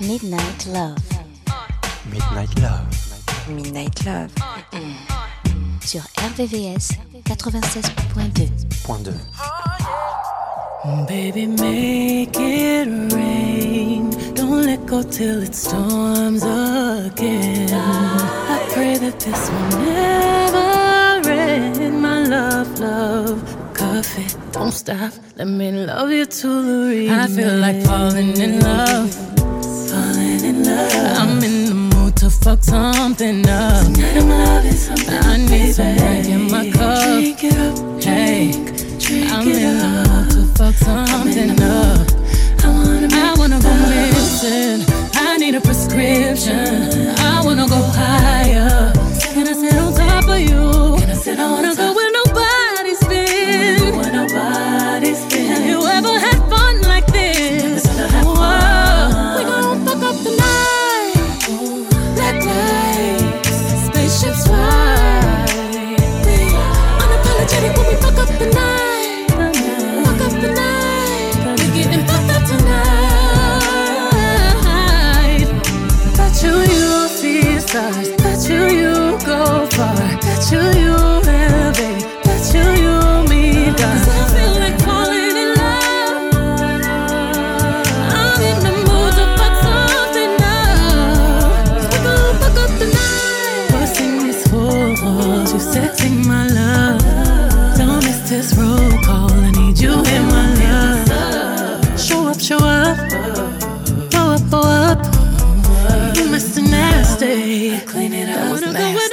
Midnight Love. Midnight Love. Midnight Love. Sur RVVS 96.2. Point 2. Baby, make it rain. Don't let go till it storms again. I pray that this will never end. My love, love it, don't stop. Let me love you to the remix. I feel like falling in love, falling in love. I'm in the mood to fuck something up. Tonight I'm loving something. I need some drink in my cup. Drink it up, drink, hey, drink I'm it in up. the mood to fuck something up. I wanna, I wanna go missing. I need a prescription. I wanna go higher. Can I sit on top of you? Can I sit I wanna go with stars. That's who you go for. That's who you. say, I clean it up. With go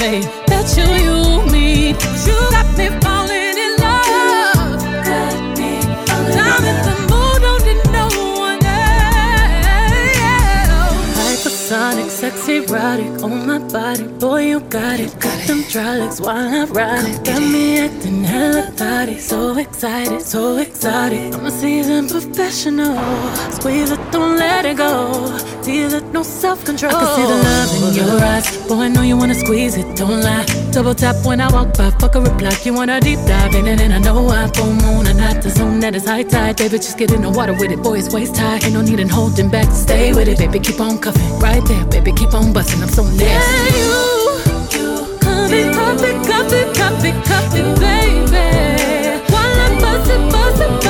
hydraulics while I'm riding. Got me falling in love let me feel the damage the mood don't know one hey oh like the sonic sexy erratic on my body boy you got it. Got them trollics while I ride it. Got me acting hella thotty. So excited, so excited. I'm a seasoned professional. Squeeze it, don't let it go. Feel it, no self control. I can see the love in your eyes. Boy, I know you wanna squeeze it, don't lie. Double tap when I walk by, fuck a reply. You wanna deep dive in it, and I know I full moon and not the zone that is high tide. Baby, just get in the water with it, boy, it's waist high. Ain't no need in holding back, stay with it, baby. Keep on cuffing, right there, baby. Keep on busting, I'm so nasty. Yeah, you you, copy, copy, copy, copy, copy, baby. While I'm buzzing, buzzing, buzzing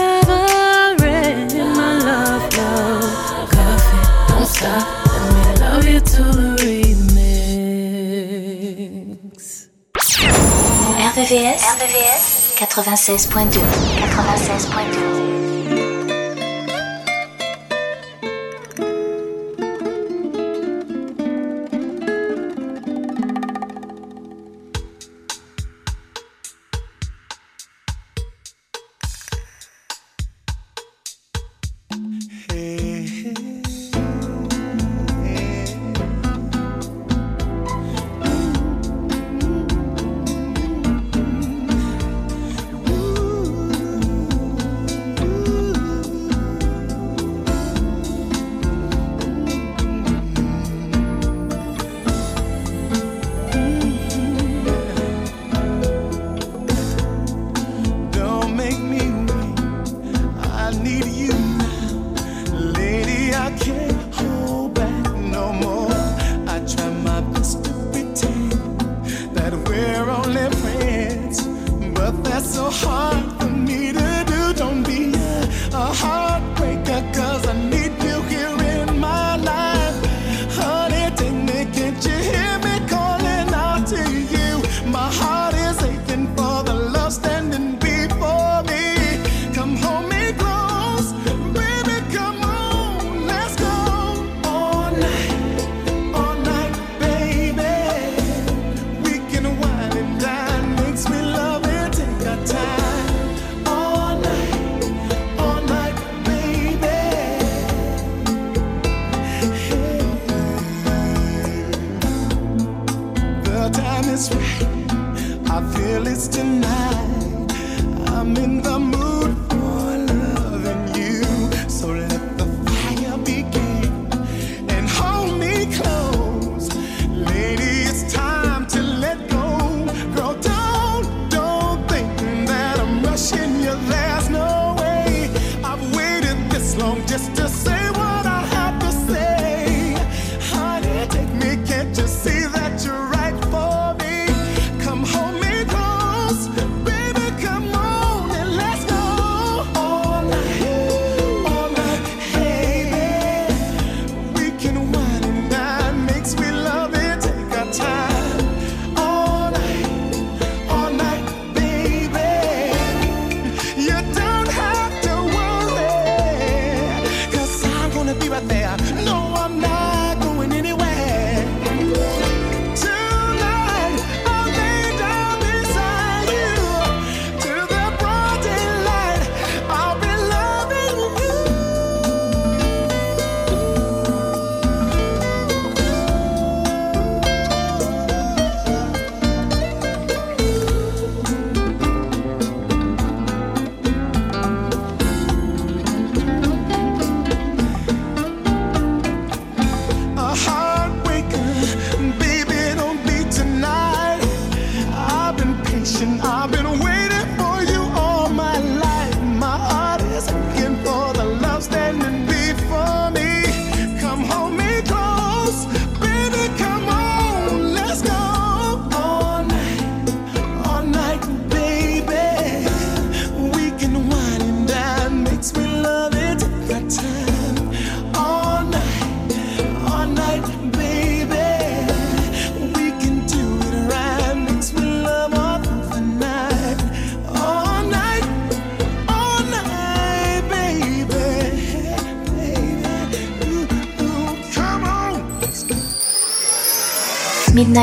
stop. Let me love you to the remix. RVVS, RVVS 96.2 96.2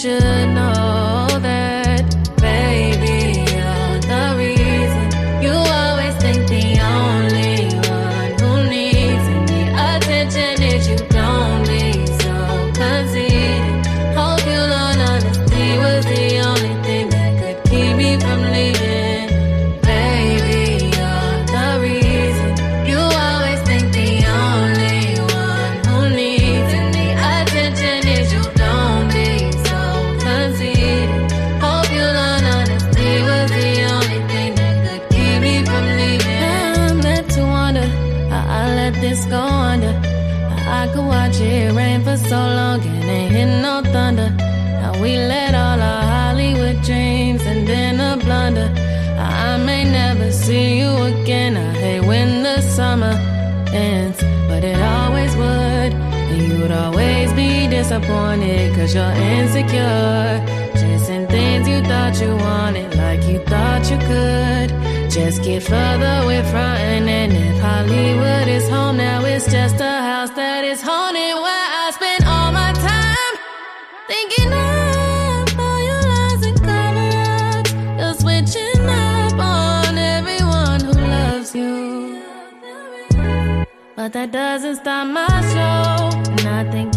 should know that. Disappointed cause you're insecure. Chasing things you thought you wanted like you thought you could. Just get further with frontin', and if Hollywood is home now, it's just a house that is haunted where I spend all my time thinking of up on. But that doesn't stop my show, and I think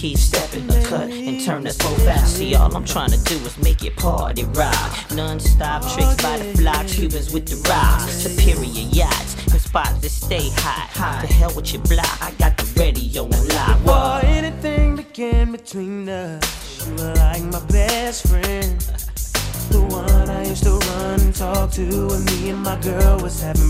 keep stepping the cut and turn this whole fast. See, all I'm trying to do is make it party rock. Non stop tricks by the fly, Cubans with the rocks. Superior yachts and spots that stay hot. To hell with your block, I got the radio on live. What? anything began between us, you were like my best friend. The one I used to run and talk to when me and my girl was having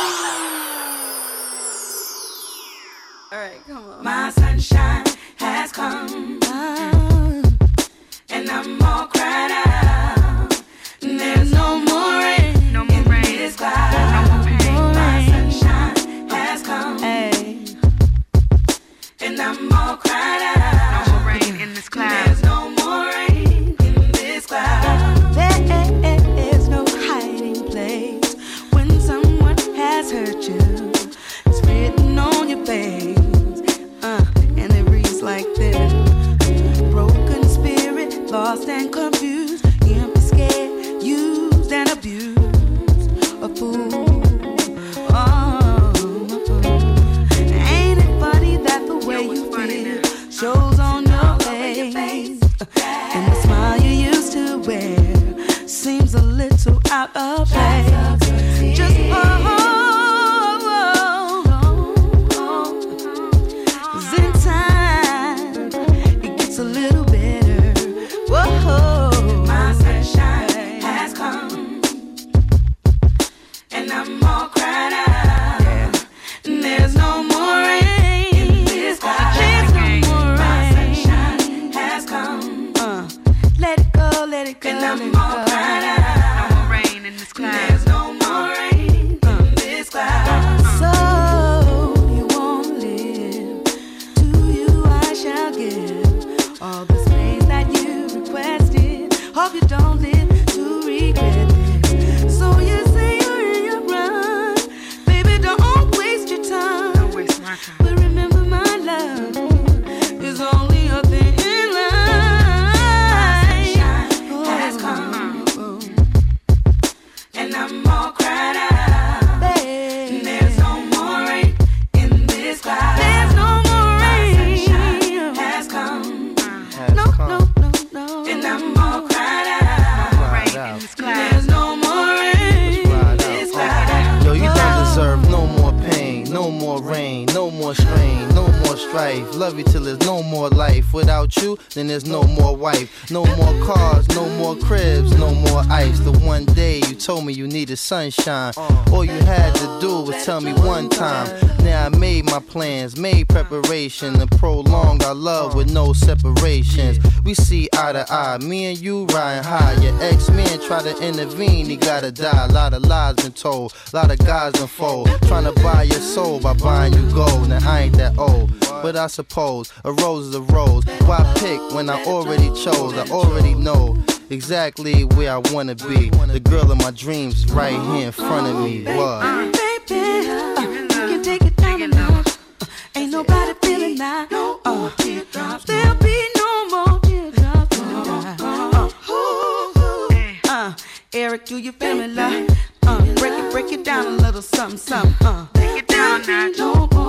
sunshine. Uh. All you had to do was tell me one time. Now I made my plans, made preparation to prolong our love with no separations. We see eye to eye, me and you riding high. Your ex man try to intervene, he gotta die. A lot of lies been told, a lot of guys unfold. Trying to buy your soul by buying you gold. Now I ain't that old, but I suppose a rose is a rose. Why pick when I already chose? I already know exactly where I wanna be. The girl of my dreams is right here in front of me. What? Baby, uh, you can take it down a notch. Uh, ain't nobody feeling that. No Uh, there'll be no more teardrops. Uh, uh, Eric, do you feel me, love? Uh, break it, break it down a little something, something. Uh, take it down now.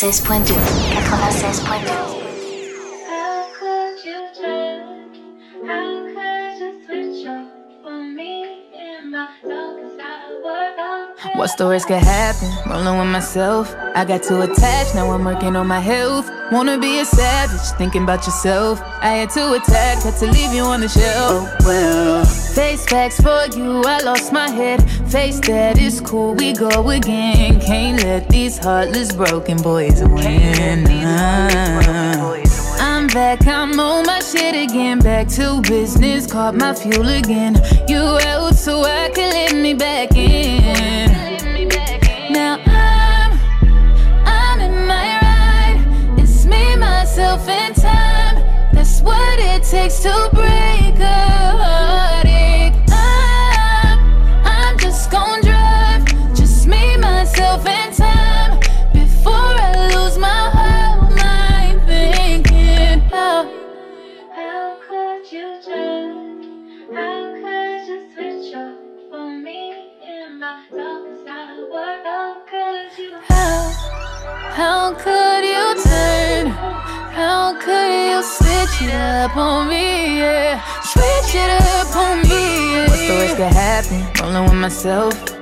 What stories What's the could happen? Rolling with myself. I got too attached, now I'm working on my health. Wanna be a savage, thinking about yourself. I had to attack, had to leave you on the shelf. Oh well. Face facts for you, I lost my head. Face that is cool, we go again. Can't let these heartless broken boys win. I'm back, I'm on my shit again. Back to business, caught my fuel again. You out so I can let me back in. Now I'm, I'm in my ride. It's me, myself, and time. That's what it takes to break a it up on me? Yeah, switch it up on me. Yeah. What's the worst could happen? Rolling with myself.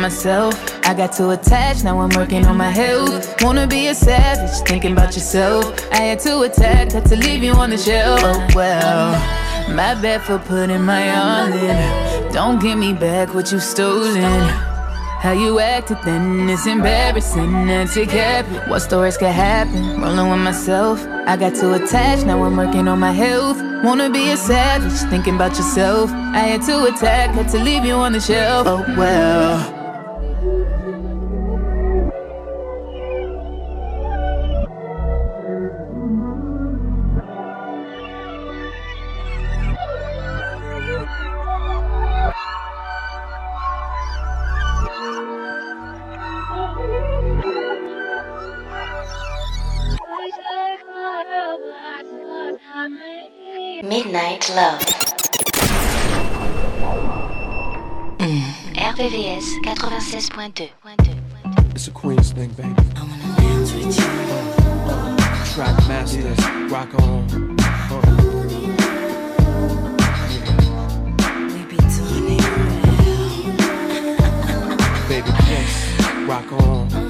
Myself. I got too attached, now I'm working on my health. Wanna be a savage, thinking about yourself. I had to attack, had to leave you on the shelf. Oh well. My bad for putting my all in. Don't give me back what you stolen. How you acted then is embarrassing and to cap. What stories could happen? Rolling with myself. I got too attached, now I'm working on my health. Wanna be a savage, thinking about yourself. I had to attack, had to leave you on the shelf. Oh well. Midnight Love. RVVS 96.2. It's a Queens thing, baby. I wanna dance with you. track masters, rock on. Uh. Baby, yes, rock on.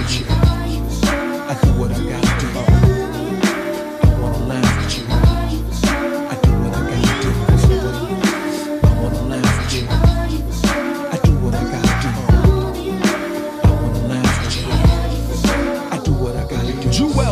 With you. I do what I gotta do.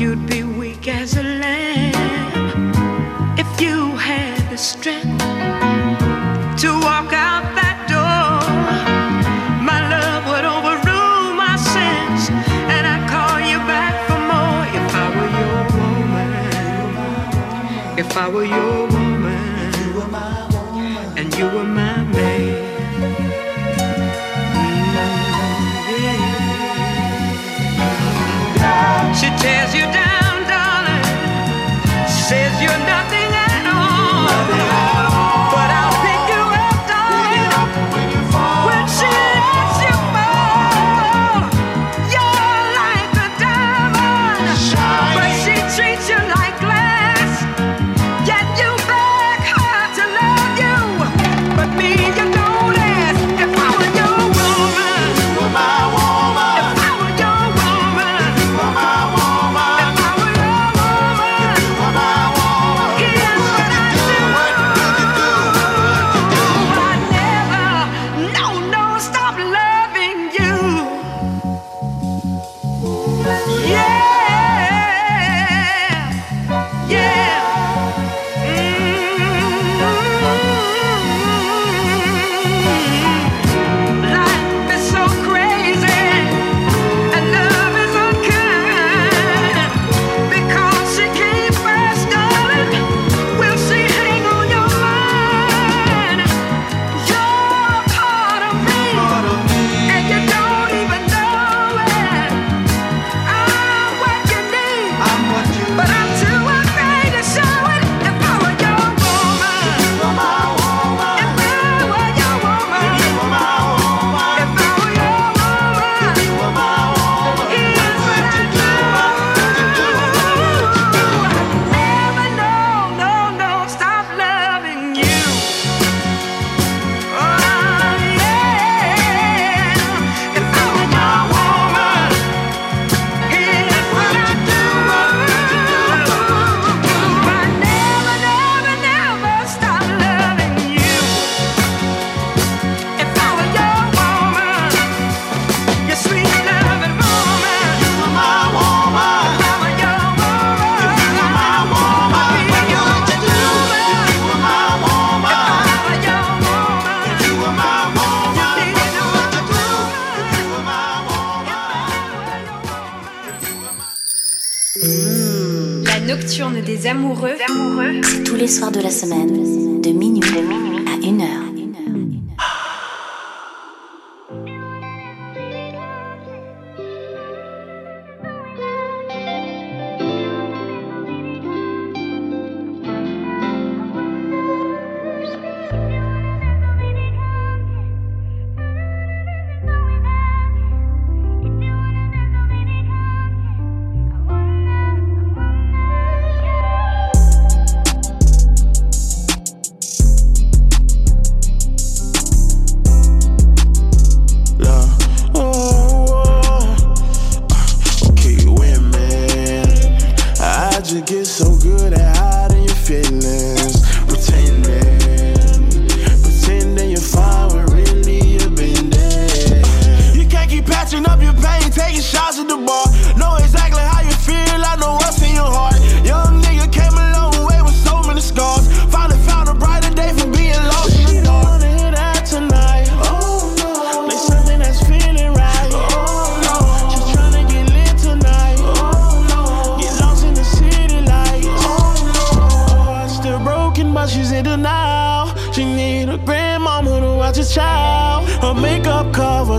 You'd be weak as a lamb if you had the strength to walk out that door. My love would overrule my sins, and I'd call you back for more if I were your woman. If I were your woman, and you were my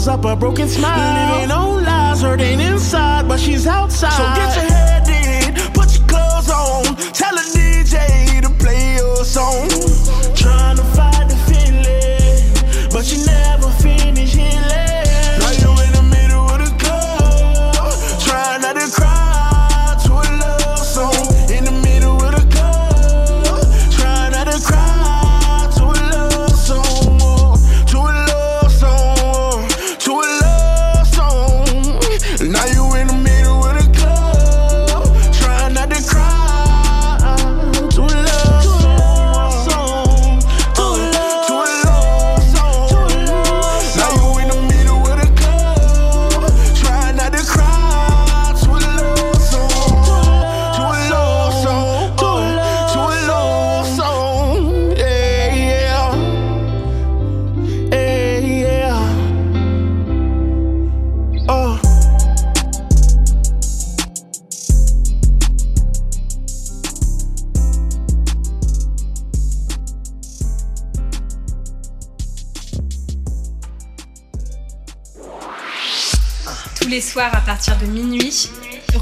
walls up a broken smile. Living on lies, hurting inside, but she's outside. So get your head in, put your clothes on. Tell a DJ to play your song. Trying to fight the feeling, but you never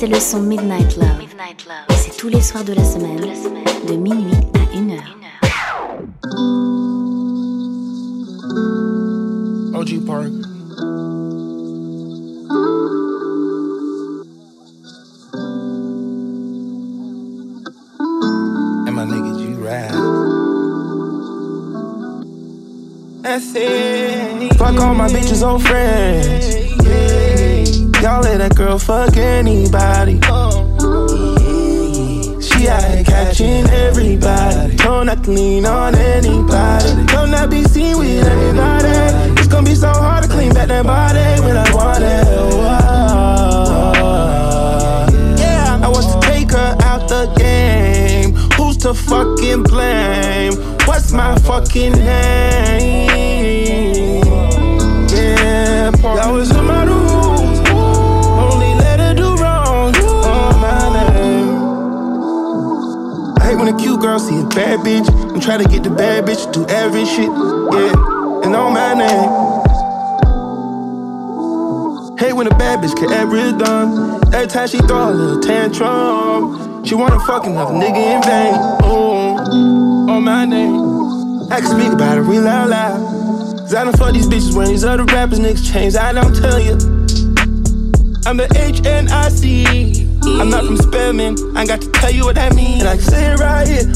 C'est le son Midnight Love. C'est tous les soirs de la semaine, de minuit à 1 heure. Everybody. Don't not lean on anybody. Don't not be seen with anybody. It's gonna be so hard to clean back that body when I want it. Yeah, I want to take her out the game. Who's to fucking blame? What's my fucking name? Yeah, girl see a bad bitch and try to get the bad bitch to do every shit. Yeah, and on my name. Hate when a bad bitch get every done. Every time she throw a little tantrum, she wanna fuck another nigga in vain. Oh, on my name. I can speak about it real out loud. Cause I done fuck these bitches when these other rappers niggas change. I don't tell you. I'm the HNIC. I'm not from Spelman. I got to tell you what that means. And I can say it right here,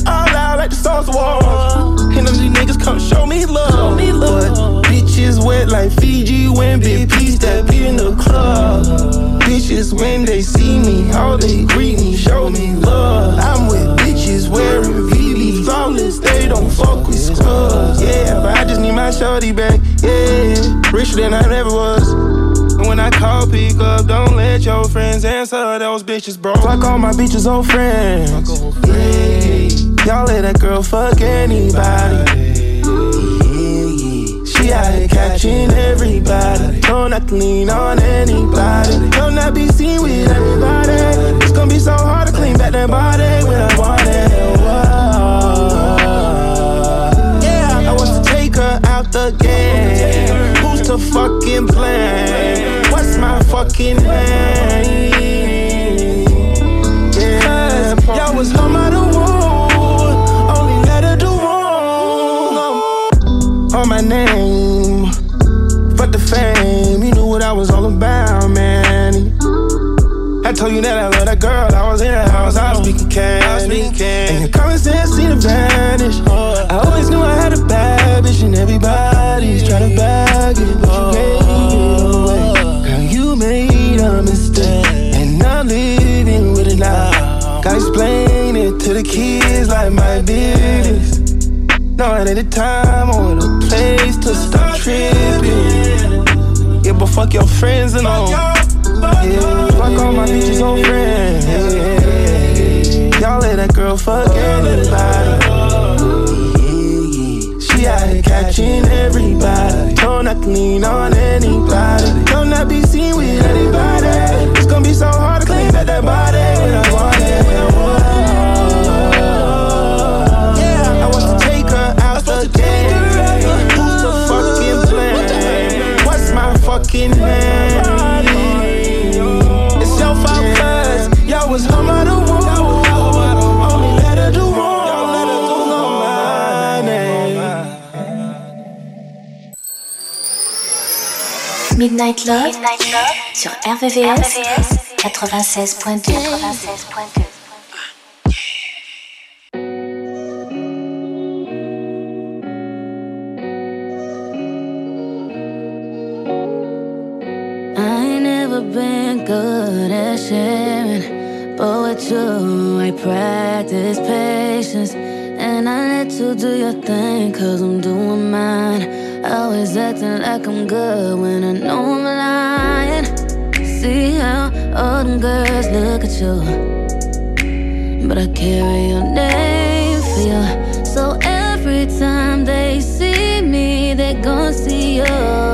like the songs of. And them these niggas come show me love. Show me love. But bitches wet like Fiji when big P step in the club. Bitches when they see me, all they greet me, show me love. I'm with bitches wearing VV flawless. They don't fuck with scrubs. Yeah, but I just need my shorty back. Yeah, richer than I ever was. And when I call, pick up, don't let your friends answer those bitches, bro. Fuck all my bitches, old friends. Yeah. Y'all let that girl fuck anybody. She out here catching everybody. Don't not lean on anybody. Don't not be seen with everybody. It's gonna be so hard to clean back that body when I want it. Yeah, I want to take her out the game. Who's to fucking blame? What's my fucking name? Name. Fuck the fame, you knew what I was all about, man. I told you that I love that girl. I was in the house, I was speaking candy. And your common sense seemed to vanish. I always knew I had a bad bitch, and everybody's trying to bag it, but you gave it away. Girl, you made a mistake, and I'm living with it now. Gotta explain it to the kids like my business. No, it ain't the time or the place to stop tripping. Yeah, but fuck your friends and all. Yeah, fuck all my bitches on friends. Yeah, y'all let that girl fuck anybody. She out here catching everybody. Don't not lean on anybody. Don't not be seen with anybody. It's gonna be so hard to clean back that body when I want it. Yeah, Midnight Love, sur RVVS, 96.2. 96.2. I ain't never been good at sharing, but with you, I practice patience. And I let you do your thing, cause I'm doing mine. Always acting like I'm good when I know I'm lying. See how all them girls look at you, but I carry your name for you. So every time they see me, they gon' see you.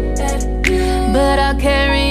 But I'll carry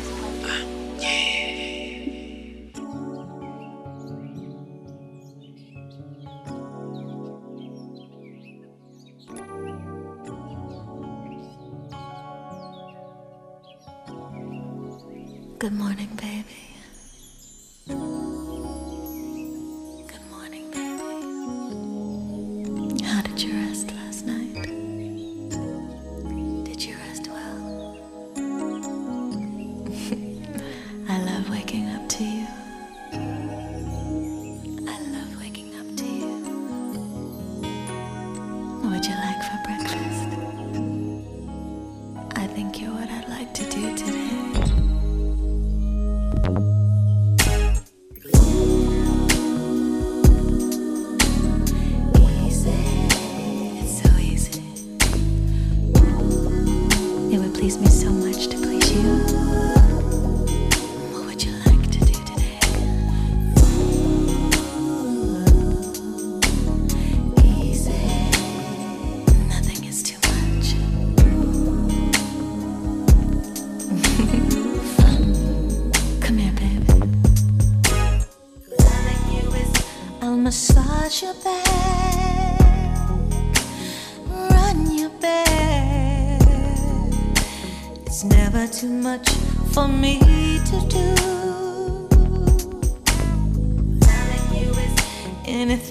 anything.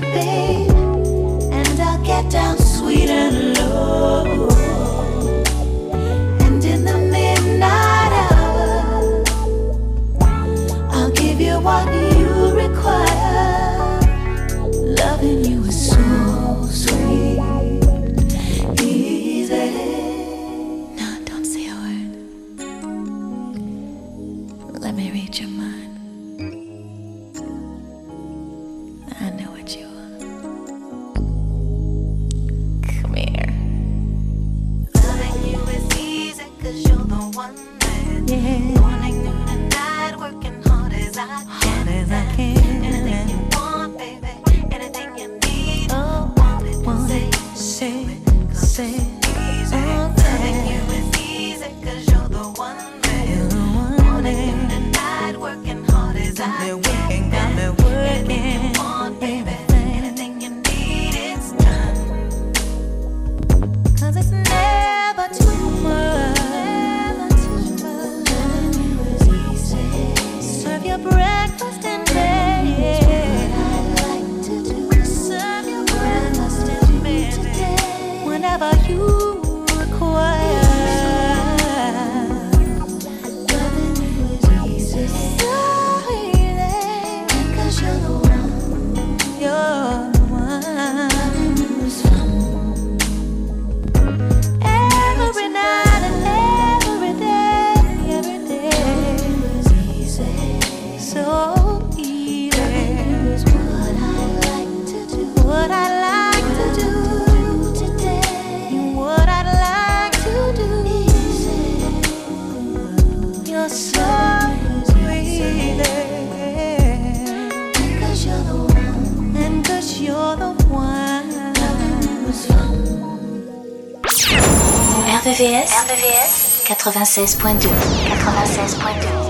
baby. RVVS, RVVS 96.2 96.2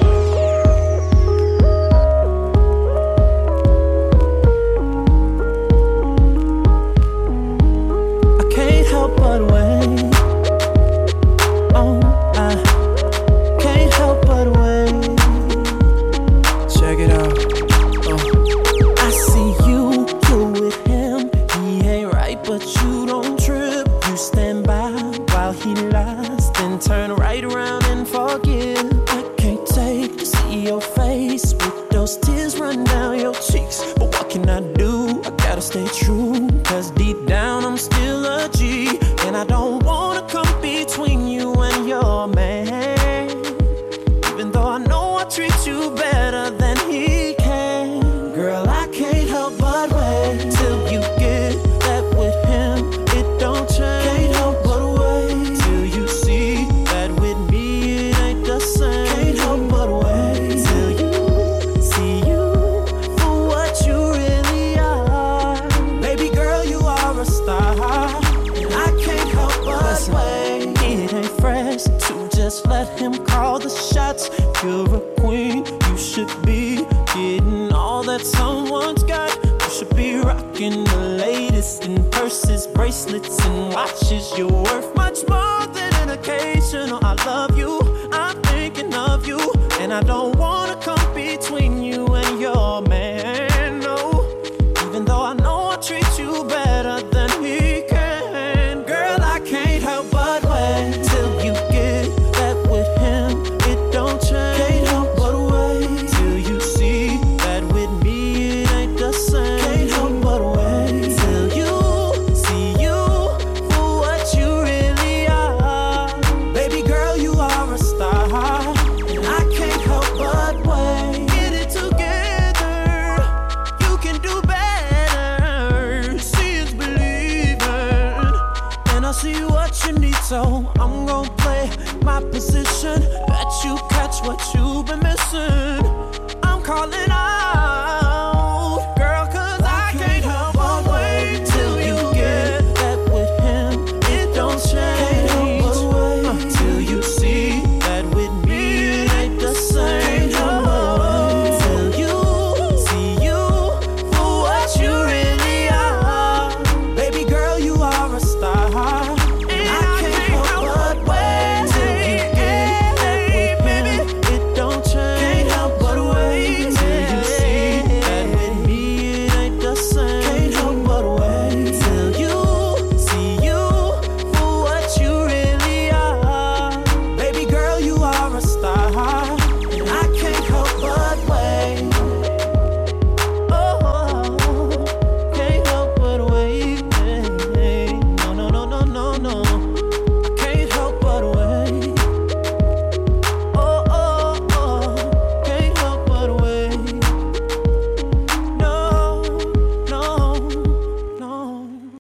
I don't wanna come between you.